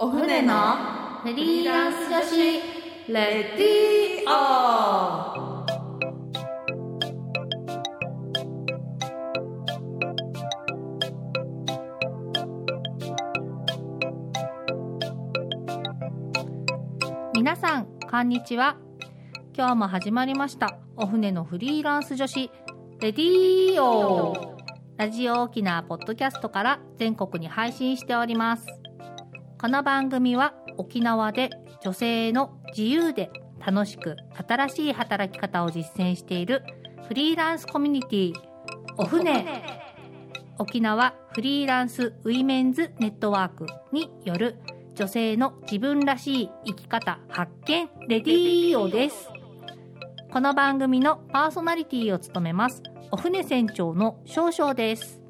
お船のフリーランス女子レディオ皆さんこんにちは。今日も始まりました。お船のフリーランス女子レディーオラジオ沖縄ポッドキャストから全国に配信しております。この番組は沖縄で女性の自由で楽しく新しい働き方を実践しているフリーランスコミュニティお船沖縄フリーランスウィメンズネットワークによる女性の自分らしい生き方発見レディーオです。この番組のパーソナリティを務めますお船船長の少々です。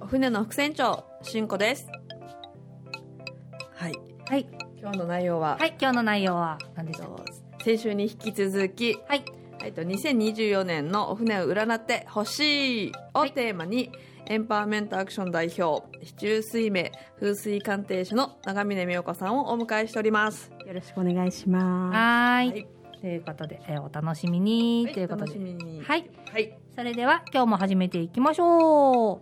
お船の副船長しんこです。今日の内容は、はい今日の内容は？何でしょう？と先週に引き続き。はい。はいと2024年のお船を占ってほしいをテーマに、エンパワーメントアクション代表市中水明風水鑑定士の長峰美代子さんをお迎えしております。よろしくお願いします。はーい。はい。ということで、えーお楽しみに、ということ楽しでみに。はい。はい。それでは今日も始めていきましょう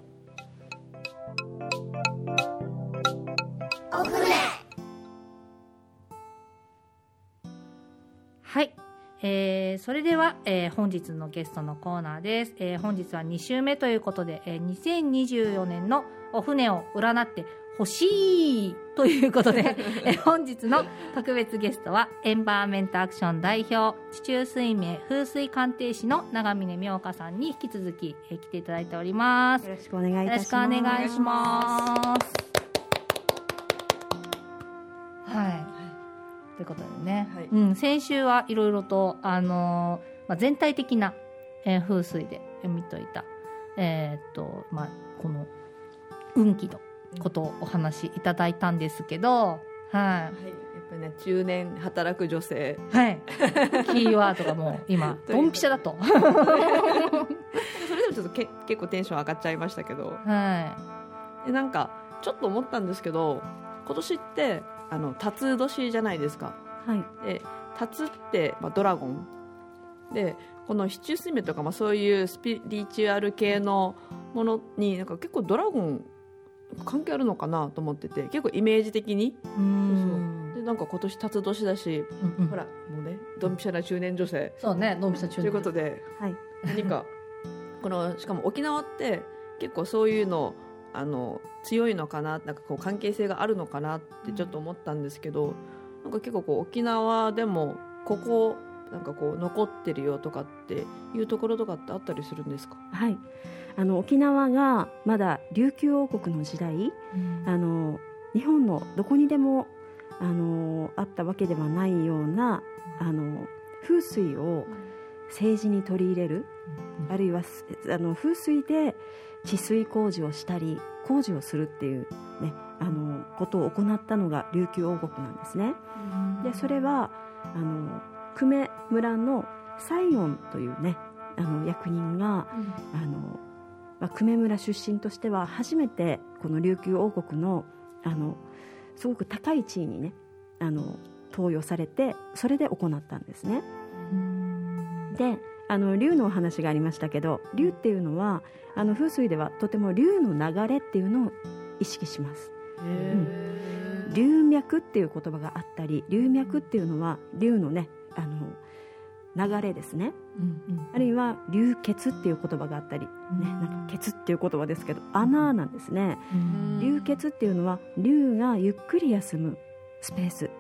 はい、えーそれでは、えー本日のゲストのコーナーです、えー本日は2週目ということで、えー2024年のお船を占ってほしいということで、えー本日の特別ゲストはエンバーメントアクション代表地中水明風水鑑定士の長峰妙香さんに引き続き、えー来ていただいておりますよろしくお願いいよろしくおたします。願いします。ということでね、はいうん、先週はいろいろと、あのーまあ、全体的な、えー風水で見といた、えーっと、まあ、この運気のことをお話しいただいたんですけど、ははい、やっぱりね中年働く女性い。はい。キーワードがもう 今、ドンピシャだと。それでもちょっとけ結構テンション上がっちゃいましたけどはでなんかちょっと思ったんですけど今年ってあの辰年じゃないですかはい。で辰って、まあ、ドラゴンでこの七中水明とか、まあ、そういうスピリチュアル系のものになんか結構ドラゴン関係あるのかなと思ってて結構イメージ的にい。うん。でなんか今年辰年だし、うんうんほらもうねドンピシャな中年女性そうね、ドンピシャ中ということではい。何かこのしかも沖縄って結構そういうのあの強いのかな？なんかこう関係性があるのかなってちょっと思ったんですけど、なんか結構こう沖縄でもここなんかこう残ってるよとかっていうところとかってあったりするんですか？はい。あの沖縄がまだ琉球王国の時代、あの日本のどこにでもあのあったわけではないようなあの風水を政治に取り入れる、あるいはすあの風水で治水工事をしたり工事をするっていうねあのことを行ったのが琉球王国なんですね。でそれはあの久米村の西園というねあの役人があの、まあ、久米村出身としては初めてこの琉球王国のあのすごく高い地位にねあの投与されてそれで行ったんですね。であの竜のお話がありましたけど竜っていうのはあの風水ではとても竜の流れっていうのを意識します。へ龍脈っていう言葉があったり龍脈っていうのは龍のねあの流れですね。あるいは流血っていう言葉があったり、ね、なんか血っていう言葉ですけど穴なんですね。流血っていうのは龍がゆっくり休むスペース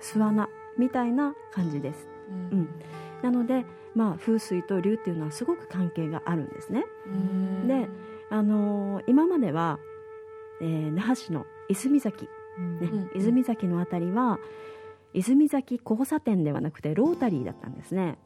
巣穴みたいな感じです。うんなので、まあ、風水と龍っていうのはすごく関係があるんですね。であのー今までは、えー那覇市の泉崎ねうん。泉崎のあたりは泉崎交差点ではなくてロータリーだったんですね。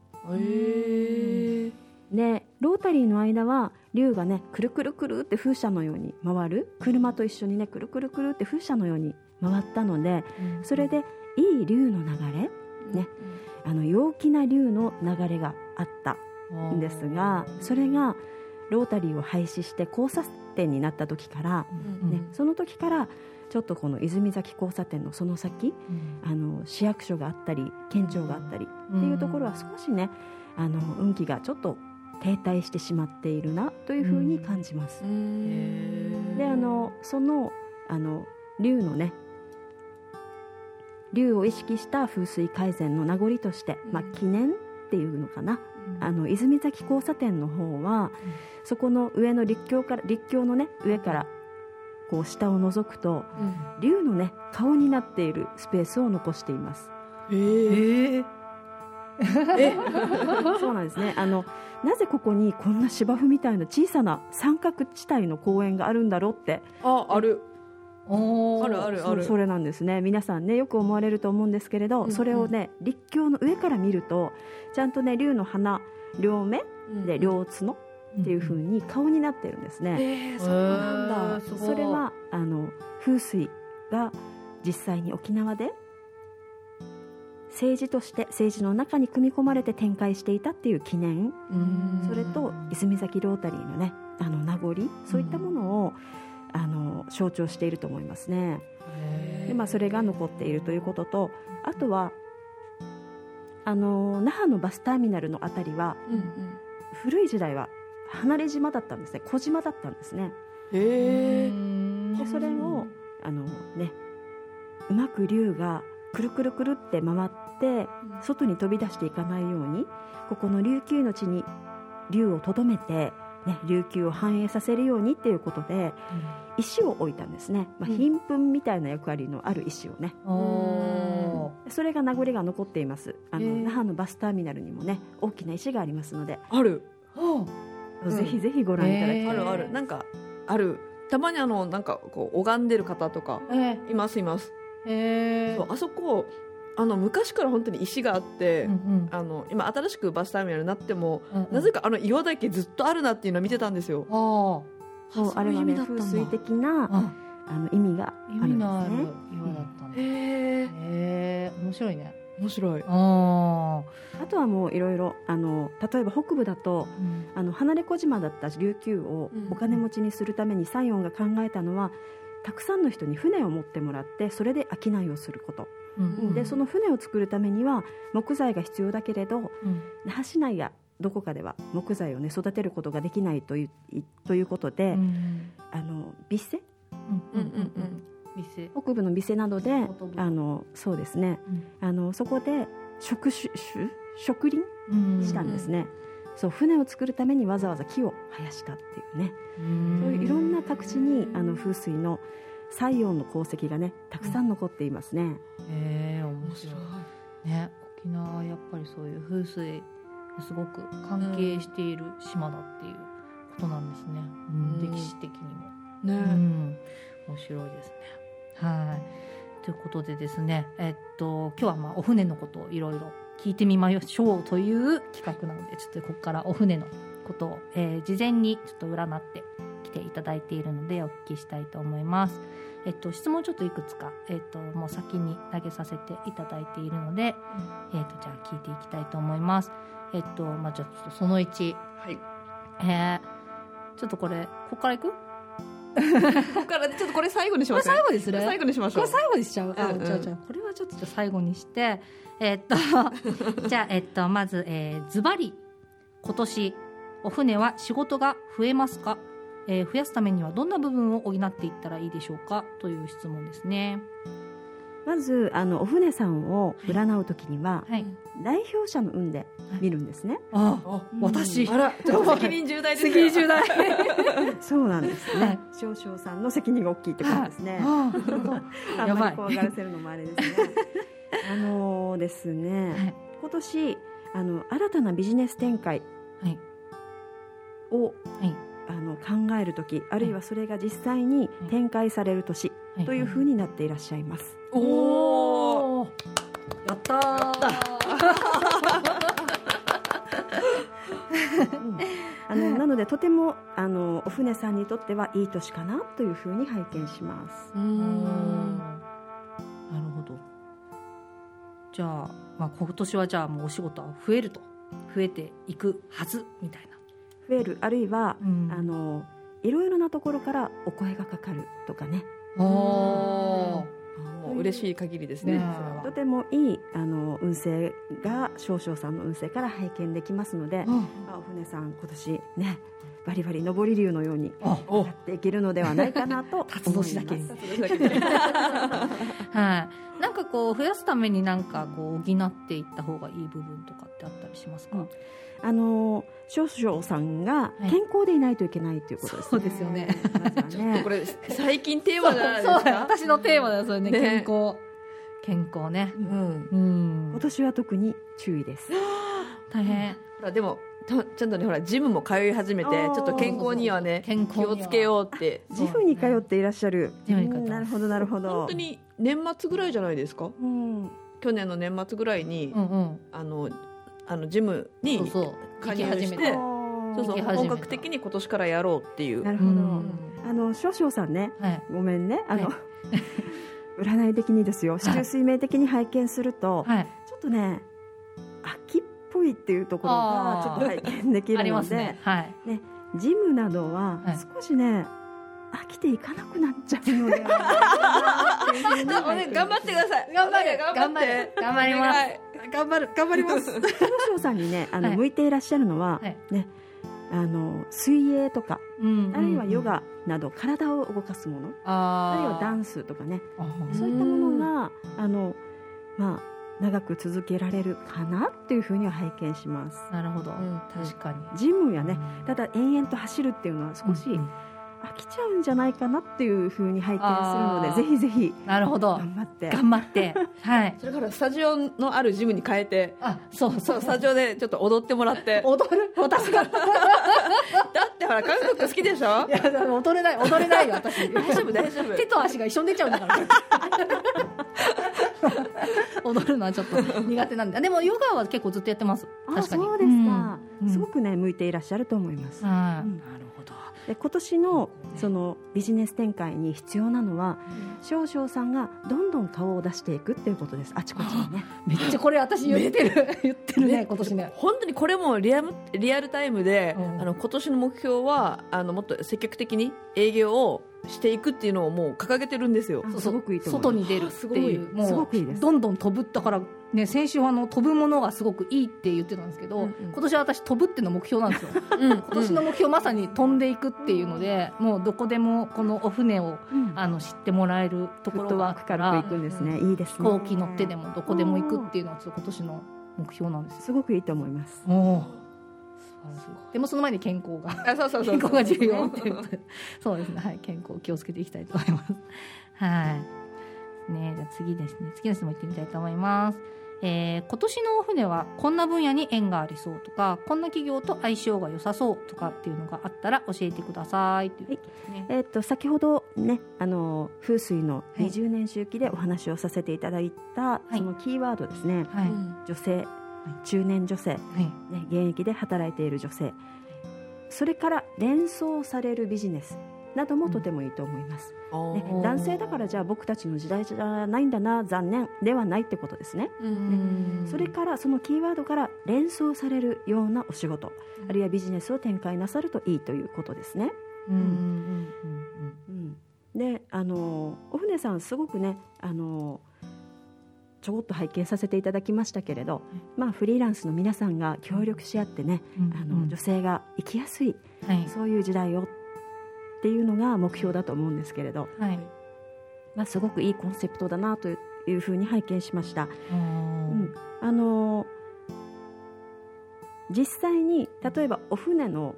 でロータリーの間は竜がねくるくるくるって風車のように回る車と一緒にねくるくるくるって風車のように回ったのでそれでいい竜の流れね。あの陽気な竜の流れがあったんですがそれがロータリーを廃止して交差点になった時から、うん。ねその時からちょっとこの泉崎交差点のその先あの市役所があったり県庁があったりっていうところは少しねあの運気がちょっと停滞してしまっているなというふうに感じます。であのそのあの竜のね竜を意識した風水改善の名残として、まあ、記念っていうのかな、あの泉崎交差点の方は、そこの上の立教から立教のね上からこう下を覗くと、竜のね顔になっているスペースを残しています。えー、え？そうなんですね。あのなぜここにこんな芝生みたいな小さな三角地帯の公園があるんだろうってああるおー。あるあるそれなんですね。皆さんねよく思われると思うんですけれど、うん。うんそれをね立教の上から見るとちゃんとね竜の花両目で両角っていう風に顔になってるんですね、えー、そうなんだ、それはあの風水が実際に沖縄で政治として政治の中に組み込まれて展開していたっていう記念。うん。それと泉崎ロータリーのねあの名残そういったものを、あの象徴していると思いますね。でまあ、それが残っているということとあとはあの那覇のバスターミナルのあたりはうんうん。古い時代は離れ島だったんですね。小島だったんですね。でそれをあのねうまく竜がくるくるくるって回って外に飛び出していかないようにここの琉球の地に竜をとどめて、ね、琉球を繁栄させるようにっていうことで石を置いたんですね、まあ、うん。貧粉みたいな役割のある石をね、おそれが名残が残っています。あの、那覇のバスターミナルにもね大きな石がありますので、ある。ーうん。ぜひぜひご覧いただきたい、あるある。なんかある。たまにあのなんかこう拝んでる方とかえいますいます。ー、えー。そうあそこあの昔から本当に石があって、うんうん。あの今新しくバスターミナルになっても、うんうん。なぜかあの岩だけずっとあるなっていうのを見てたんですよ。あそうあれはね風水的なああの意味があ意るん味のあるですね岩だったんだ、へへええ面白いね。面白い。ああとはもういろいろあの例えば北部だとあ、あの離れ小島だった琉球をうん。お金持ちにするために西園が考えたのはたくさんの人に船を持ってもらってそれで商いをすること、うん。でその船を作るためには木材が必要だけれどうん。那覇市内やどこかでは木材を、ね、育てることができないといういということで、うん。あのビッセ？うん。うんうん店北部のビセなどであのそうですね。うん。あのそこで植種種植林うん。したんですね、そう船を作るためにわざわざ木を生やしたっていうね。そういういろんな各地にあの風水の西洋の功績がねたくさん残っていますね、へえ面白い。ね沖縄はやっぱりそういう風水すごく関係している島だっていうことなんですね、うん。うん歴史的にも、ね、うん、面白いですね。はい。ということでですねえっと今日はまあお船のことをいろいろ聞いてみましょうという企画なのでちょっとここからお船のことを、えー事前にちょっと占ってきていただいているのでお聞きしたいと思います。えっと、質問ちょっといくつか、えっと、もう先に投げさせていただいているので、えっと、じゃあ聞いていきたいと思います。えっと、まあ、じゃあちょっとその1、はい。えー、ちょっとこれ、ここからいく？ここからねちょっとこれ最後にしますね。最後にする？最後にしましょう。これ最後にしちゃう？あ、うんうんじゃあじゃあこれはちょっとじゃあ最後にして、えっと、じゃあ、えっと、まず、えー、ズバリ、今年、お船は仕事が増えますか？えー増やすためにはどんな部分を補っていったらいいでしょうか？という質問ですね。まずあのお船さんを占う時には、はい。代表者の運で見るんですね、ああ私。あら、ちょっと責任重大ですよ。責任重大。そうなんですはい。ね少々さんの責任が大きいってことですね、ああん やばい。まり怖がらせるのもあれですね。あのですね、はい。今年あの新たなビジネス展開はい。をはい。あの考える時あるいはそれが実際に展開される年はい。というふうになっていらっしゃいます、おお。おー。やった あのなのでとてもあのお船さんにとってはいい年かなというふうに拝見します。うーん。なるほど。じゃあ,、まあ今年はじゃあもうお仕事は増えると。増えていくはずみたいな、増えるあるいは、うん。あのいろいろなところからお声がかかるとかね。おおもう嬉しい限りですね。とてもいいあの運勢が少々さんの運勢から拝見できますので、うん。まあお船さん今年ねバリバリ上り竜のようにやっていけるのではないかなと 思いますそれだけではい。なんかこう増やすためになんかこう補っていった方がいい部分とかってあったりしますか、うん。あの少々さんがい。健康でいないといけないということですね。そうですよね。まね。これ 最近テーマじゃないですそうだよか私のテーマだよそれねね健康。健康ね。うん。うん。今年は特に注意です。大変。ほらでもたちゃんとねほらジムも通い始めてちょっと健康にはね健康気をつけようって。ジムに通っていらっしゃる。なるほどなるほど。本当に年末ぐらいじゃないですか？うん。去年の年末ぐらいに、うんうん。あのあのジムにそうそう。加入して行き始めて。そうそう本格的に今年からやろうっていう。なるほど。うんあの少々さんね、はい。ごめんね。あの、はい。占い的にですよ。四柱推命的に拝見すると、はい。ちょっとね、秋っぽいっていうところがちょっと拝見できるので、ね。はい。ジムなどははい。少しね、飽きていかなくなっちゃうので 頑張ってください。頑張る頑張って。頑張ります。はい。頑張る頑張ります。少々さんにねあの、はい。向いていらっしゃるのは、はい。ねあの水泳とかうんあるいはヨガなど体を動かすもの、ああるいはダンンスとかねスそういったものがあのまあ長く続けられるかなっていうふうには拝見します。なるほど。ん。確かに。ジムやねただ延々と走るっていうのは少しうん飽きちゃうんじゃないかなっていうふうに拝見するのでぜひぜひなるほど。頑張って。頑張って。はい。それからスタジオのあるジムに変えて。あそう。そそううスタジオでちょっと踊ってもらって。踊る？私が。い だってほら韓国好きでしょ？や踊れない踊れないよ私。大丈夫大丈夫。手と足が一緒に出ちゃうんだから 踊るのはちょっと苦手なんで。でもヨガは結構ずっとやってます。あ確かに。そうですか、うん。すごくね向いていらっしゃると思います、はい、うんなるほどで今年のそのビジネス展開に必要なのは少々さんがどんどん顔を出していくっていうことです。あちこちにね。めっちゃこれ私言ってる。言ってるね今年ね。本当にこれもリアルリアルタイムで、うん。あの今年の目標はあのもっと積極的に営業をしていくっていうのをもう掲げてるんですよ。あそうすごくいいと思外いまに出るっていう。もうどんどん飛ぶだからね先週はあの飛ぶものがすごくいいって言ってたんですけど、うんうん。今年は私飛ぶっていうの目標なんですよ。うん今年の目標まさに飛んでいくっていうので、もうどこでもこのお船をす、うん。あの知ってもらえるところがあったらク軽く行くんですね、いいですね。飛行機乗ってでもどこでも行くっていうのは今年の目標なんですよ。すごくいいと思います。おおでもその前に健康があそうそうそう健康が重要。っていうそうですね。はい健康気をつけていきたいと思います。はい。ねじゃあ次ですね。次の質問いってみたいと思います。えー今年のお船はこんな分野に縁がありそうとかこんな企業と相性が良さそうとかっていうのがあったら教えてくださいということですね、えっと先ほどねあの風水のはい。20年周期でお話をさせていただいた、い。そのキーワードですね。はい、女性中年女性、はい。ね、現役で働いている女性。それから連想されるビジネスなどもとてもいいと思います、ねおー男性だからじゃあ僕たちの時代じゃないんだな残念ではないってことですね、うんそれからそのキーワードから連想されるようなお仕事、あるいはビジネスを展開なさるといいということですね、うん。うん。うん。うん、であのお船さんすごくねあのちょこっと拝見させていただきましたけれど、まあ、フリーランスの皆さんが協力し合ってね、うん。あの女性が生きやすいはい。そういう時代をっていうのが目標だと思うんですけれど、はい。まあ、すごくいいコンセプトだなというふうに拝見しました。ううんん、あの実際に例えばお船の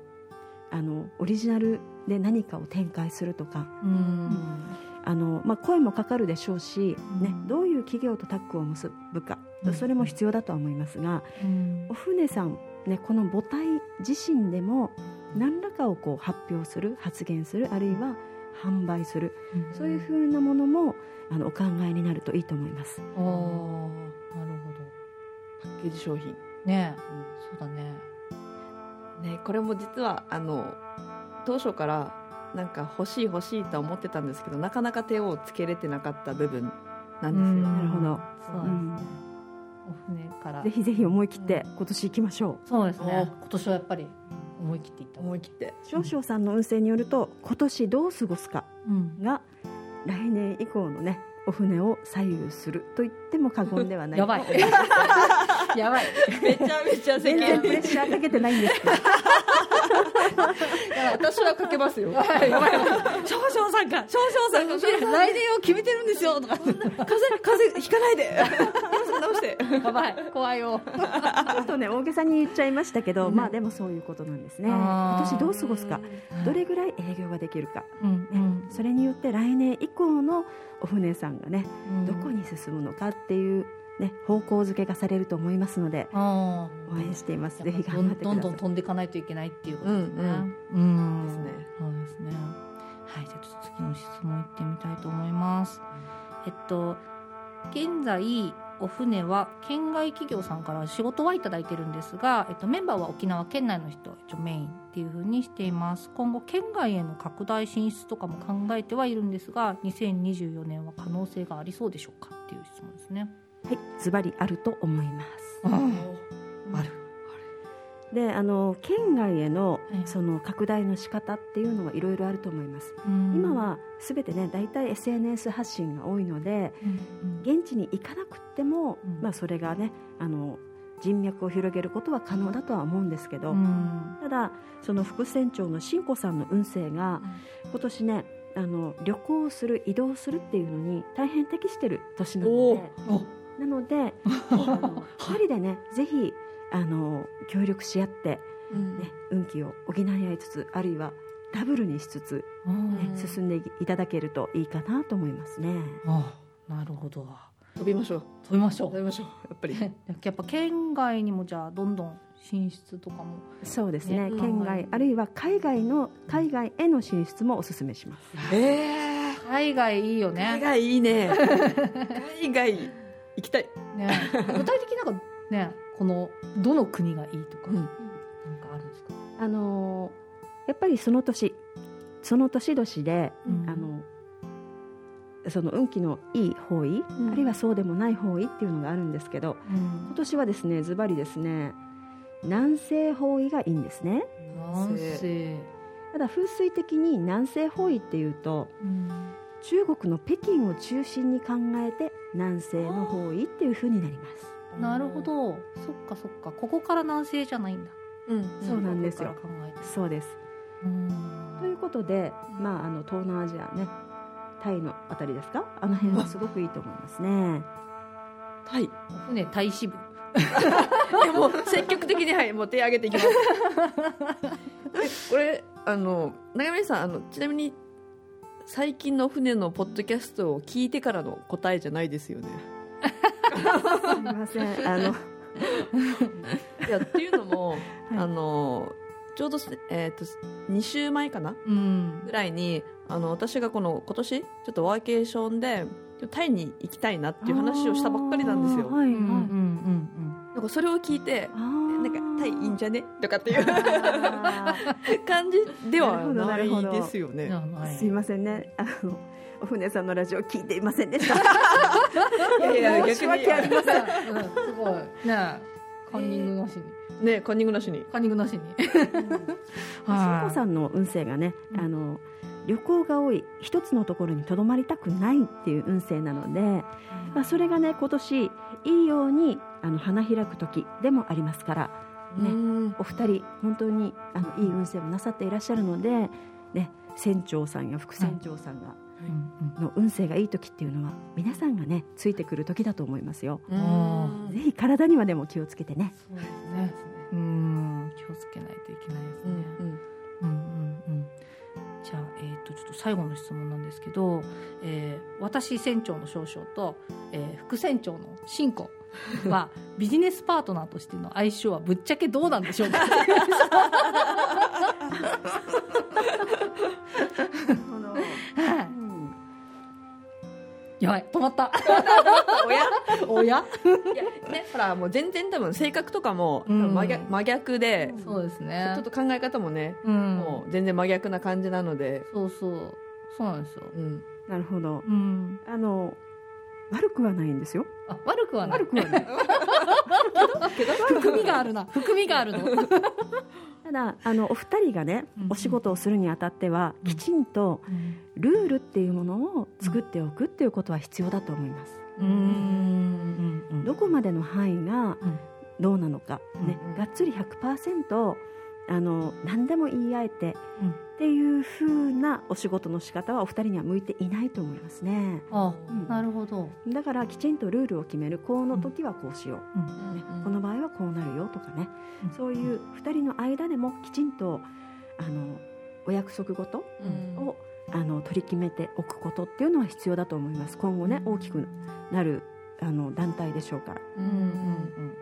あのオリジナルで何かを展開するとか。うんあの、まあ、声もかかるでしょうし、ねうん、どういう企業とタッグを結ぶかうん。それも必要だとは思いますがうん。お船さん、ね、この母体自身でも何らかをこう発表する発言するあるいは販売するそういうふうなものもあのお考えになるといいと思います。なるほパッケージ商品。どねそうだね。ね、これも実はあの当初からなんか欲しい欲しいとは思ってたんですけどなかなか手をつけれてなかった部分なんですよ。なるほど。そうですね。お船から。ぜひぜひ思い切って今年行きましょう。そうですね。今年はやっぱり思い切っていった思い切って。少々さんの運勢によると今年どう過ごすかうん。が来年以降のねお船を左右すると言っても過言ではない。やばい。やばい。めちゃめちゃ世全然間プレッシャーかけてないんですけど私はかけますよ。やばい。やばい少々さんが少々さんが来年を決めてるんですよ。とか。風風邪ひかないで。今直して。やばい。怖いよ。ちょっとね大げさに言っちゃいましたけど、うん。まあでもそういうことなんですね。今年どう過ごすか？どれぐらい営業ができるか、それによって来年以降のお船さんがねうん。どこに進むのかっていう、ね、方向づけがされると思いますのであ応援しています、ーぜひどん頑張ってくださいどんどん飛んでいかないといけないっていうことですね。うんうんですねそうですね。はい、じゃあちょっと次の質問いってみたいと思います。えっと現在お船は県外企業さんから仕事はいただいてるんですが、えっと、メンバーは沖縄県内の人一応メインっていうふうにしています今後県外への拡大進出とかも考えてはいるんですが2024年は可能性がありそうでしょうかっていう質問ですね。はいズバリあると思います。ある。であの県外へのはい。その拡大の仕方っていうのはいろいろあると思います、うん。今はすべてね大体 SNS 発信が多いのでうん。うん現地に行かなくっても、うん。まあ、それがねあの人脈を広げることは可能だとは思うんですけど、うん。ただその副船長の新子さんの運勢が今年ねあの旅行する移動するっていうのに大変適してる年なのおでおなので 一人でねぜひあの協力し合って、うん。ね、運気を補い合いつつあるいはダブルにしつつ、うん。ね進んでいただけるといいかなと思いますね。あなるほど。飛びましょう。飛びましょ飛びましょうやっぱり。やっぱ県外にもじゃあどんどん進出とかもそうですね。ね県外あるいは海外の海外への進出もお勧めします。えー。海外いいよ海ね外いいね。海外行きたい。ね。具体的なんかねこのどの国がいいとか、うん。なんかあるんですか、あのーやっぱりその年その年々で、うん。あのその運気のいい方位、うん。あるいはそうでもない方位っていうのがあるんですけど今年はですねズバリですね南西方位がいいんですね。南西、ただ風水的に南西方位っていうとうん中国の北京を中心に考えて南西の方位っていう風になります。なるほど。そっかそっか。ここから南西じゃないんだ。うん。そうなんですよ。そうです。うん。ということで、まあ、あの東南アジアねタイのあたりですか？あの辺はすごくいいと思いますね。タイ。船大支部。でも積極的にはいもう手挙げていきます。これあの長山さんあのちなみに最近の船のポッドキャストを聞いてからの答えじゃないですよね。すみませんあの。いやっていうのも、はい。あのちょうどす、えー、と2週前かな？うん。ぐらいにあの私がこの今年ちょっとワーケーションでタイに行きたいなっていう話をしたばっかりなんですよ。あーはいはい、うんうんうんなんかそれを聞いてあーなんかタイいいんじゃね？とかっていう。あ 感じではななるほど。いですようんね。ーすいませんね。あのお船さんのラジオ聞いていませんでした。いやいや申し訳ありません。うん。すごい。ねえカンニングなしに。ねカンニングなしに。カンニングなしに。しん。こさんの運勢がね、うん。あの旅行が多い一つのところにとどまりたくないっていう運勢なので、まあ、それがね今年いいようにあの花開く時でもありますからねうん。お二人本当にあのいい運勢をなさっていらっしゃるので、ね、船長さんや副船長さんが、うん。の運勢がいい時っていうのは皆さんがねついてくる時だと思いますよ。うん。ぜひ体にはでも気をつけてね。そうですね。うん。気をつけないといけないですね、うんうんうん。うんじゃあ、えー、とちょっと最後の質問なんですけど、えー私船長の少々と、えー副船長の新子 はビジネスパートナーとしての相性はぶっちゃけどうなんでしょうか。はいやばい止まった。おや？おや？いやねほらもう全然多分性格とかもうん。真逆,、真逆でそうですね。ちょっと考え方もね、うん。もう全然真逆な感じなので、そうそう。そうなんですよ。うん、なるほど。うん。あの悪くはないんですよ。あ悪くはない悪くはない。含みがあるな含みがあるのあただあのお二人がねうんお仕事をするにあたってはうんきちんとうんルールっていうものを作っておくっていうことは必要だと思います。うんうんどこまでの範囲がうんどうなのか、ねうんがっつり100%あの何でも言い合えてうん。っていう風なお仕事の仕方はお二人には向いていないと思いますね。あうん。なるほど、だからきちんとルールを決める。この時はこうしよう、うん。ね。うん。この場合はこうなるよとかね、うん。そういう2人の間でもきちんとあのお約束事うん。をあの取り決めておくことっていうのは必要だと思います。今後ね大きくなるあの団体でしょうから。うん。うん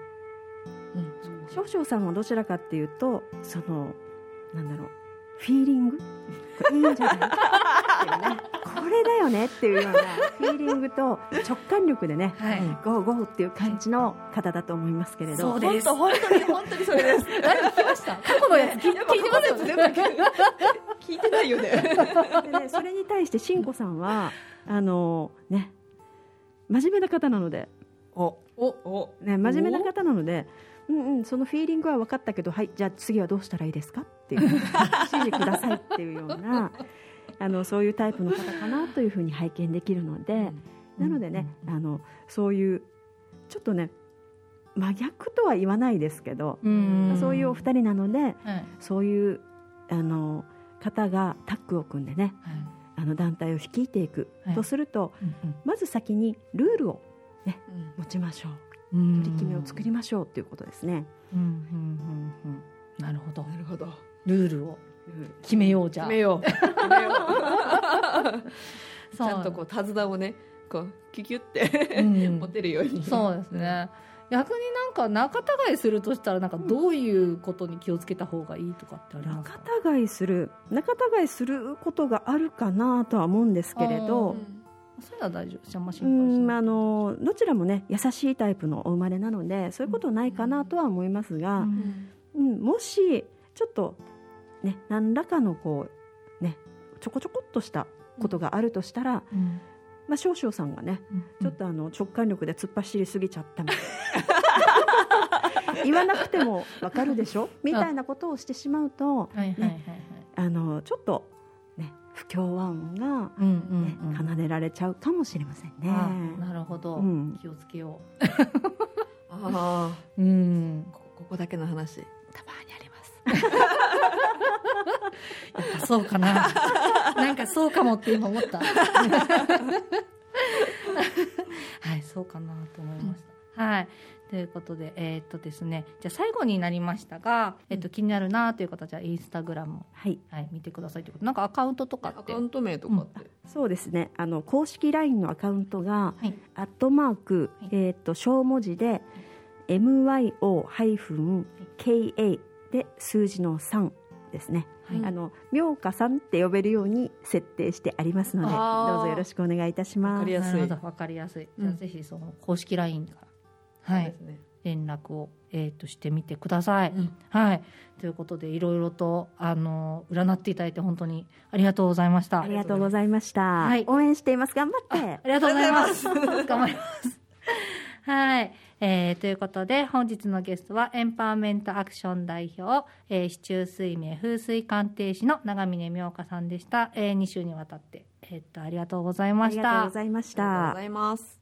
少々さんはどちらかっていうとそのなんだろうフィーリング？これいいんじゃないっていうねこれだよねっていうようなフィーリングと直感力でねはい、ゴーゴーっていう感じの方だと思いますけれど、そうです。本当本当に本当にそれです。誰か聞きました。過去のやつ聞いてますよね聞いてないよね。でね、それに対してしんこさんはあのね真面目な方なので、おお。お。ね、真面目な方なので、うんうん、そのフィーリングは分かったけど、はい、じゃあ次はどうしたらいいですかっていう 指示くださいっていうようなあのそういうタイプの方かなというふうに拝見できるので、なのでね、あのそういうちょっとね真逆とは言わないですけど、うんそういうお二人なのではい。そういうあの方がタッグを組んでねはい。あの団体を率いていくはい。とすると、うんまず先にルールをうん。持ちましょう。うん取り決めを作りましょうということですね。うんうんうんうん。なるほど。なるほど。ルールを。決めようじゃ。あ決めよう。決めよ う。ちゃんとこう手綱をね、こうキュキュってうん。持てるように。そうですね。逆になんか仲違いするとしたらなんかどういうことに気をつけた方がいいとかってありますか？仲違いする仲違いすることがあるかなとは思うんですけれうどんそういうのは大丈夫。じゃあんまう心配しない。んあのどちらもね優しいタイプのお生まれなのでそういうことないかなとは思いますが、うん。うん、もしちょっとね何らかのこうねちょこちょこっとしたことがあるとしたら、うん。まあ、少々さんがねうん。ちょっとあの直感力で突っ走りすぎちゃったみたいな。言わなくてもわかるでしょ？みたいなことをしてしまうとはいはいはいはい。あのちょっとね不協和音が、うんねうんうん。奏でられちゃうかもしれませんね。あなるほど、うん。気をつけよ ああ、う うん。こここだけの話、たまにあります。やっぱそうかな。なんかそうかもって今思った。はいそうかなと思いました、はいということでえーっとですねじゃあ最後になりましたが、えっと、気になるなという方はじゃあインスタグラムを、はい、はい、見てくださいということ。なんかアカウントとかって？アカウント名とかって？そうですね。あの公式 LINE のアカウントが、はい。アットマーク、はい。えっ、と小文字で myo ハイフン ka で数字の3ですね。はい。あの妙香さんって呼べるように設定してありますので、どうぞよろしくお願いいたします。わかりやすいわかりやすい、じゃあうんぜひその公式 LINE からはいね。連絡を、えー、としてみてください。うんはい、ということでいろいろとあの占っていただいて本当にありがとうございました。ありがとうございました。はい応援しています。頑張って。ありがとうございます。頑張ります。はい、えーということで本日のゲストはエンパワーメントアクション代表、えー、市中水明風水鑑定士の長峰妙香さんでした。えー、2週にわたって、えー、とありがとうございあましたりがとうご。ざいましたありがとうござ。います。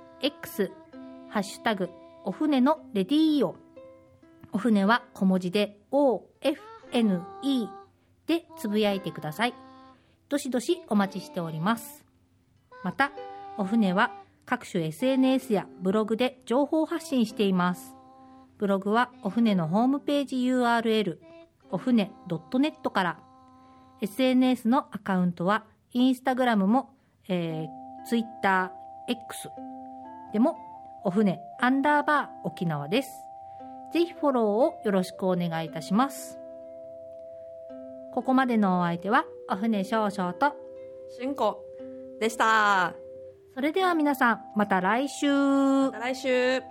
X ハッシュタグお船のレディーオお船は小文字で OFNE でつぶやいてください。どしどしお待ちしております。またお船は各種 SNS やブログで情報発信しています。ブログはお船のホームページ URL お船 .net から。SNS のアカウントはインスタグラムも、えー、ツイッター X でもお船アンダーバー沖縄です。ぜひフォローをよろしくお願いいたします。ここまでのお相手はお船少々としんこでした。それでは皆さんまた来週。また来週